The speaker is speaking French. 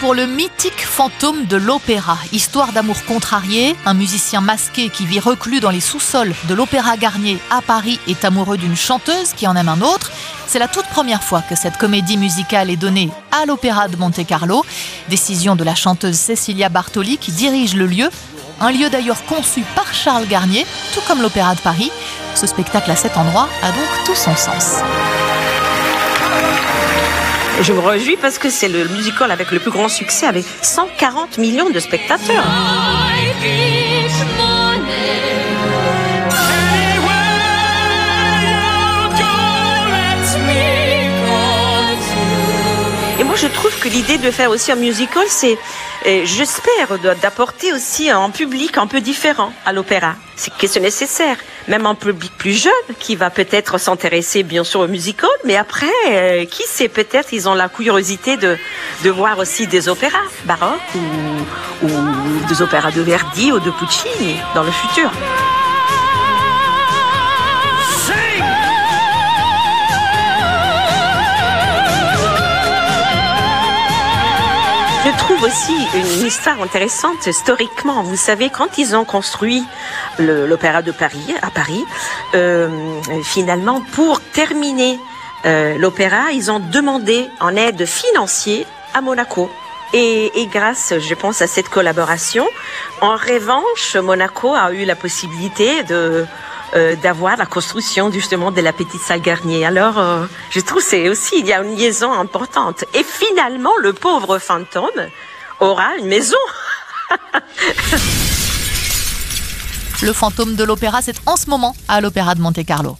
pour le mythique fantôme de l'opéra. Histoire d'amour contrarié, un musicien masqué qui vit reclus dans les sous-sols de l'Opéra Garnier à Paris est amoureux d'une chanteuse qui en aime un autre. C'est la toute première fois que cette comédie musicale est donnée à l'Opéra de Monte-Carlo. Décision de la chanteuse Cecilia Bartoli qui dirige le lieu. Un lieu d'ailleurs conçu par Charles Garnier, tout comme l'Opéra de Paris. Ce spectacle à cet endroit a donc tout son sens. Je me réjouis parce que c'est le musical avec le plus grand succès, avec 140 millions de spectateurs. Je trouve que l'idée de faire aussi un musical, c'est, j'espère, d'apporter aussi un public un peu différent à l'opéra. C'est question nécessaire. Même un public plus jeune qui va peut-être s'intéresser bien sûr au musical, mais après, euh, qui sait, peut-être ils ont la curiosité de, de voir aussi des opéras baroques ou, ou des opéras de Verdi ou de Puccini dans le futur. Je trouve aussi une histoire intéressante historiquement. Vous savez, quand ils ont construit l'Opéra de Paris, à Paris, euh, finalement, pour terminer euh, l'opéra, ils ont demandé en aide financière à Monaco. Et, et, grâce, je pense, à cette collaboration, en revanche, Monaco a eu la possibilité de euh, d'avoir la construction justement de la petite salle Garnier. Alors, euh, je trouve c'est aussi il y a une liaison importante. Et finalement, le pauvre fantôme aura une maison. le fantôme de l'opéra, c'est en ce moment à l'Opéra de Monte-Carlo.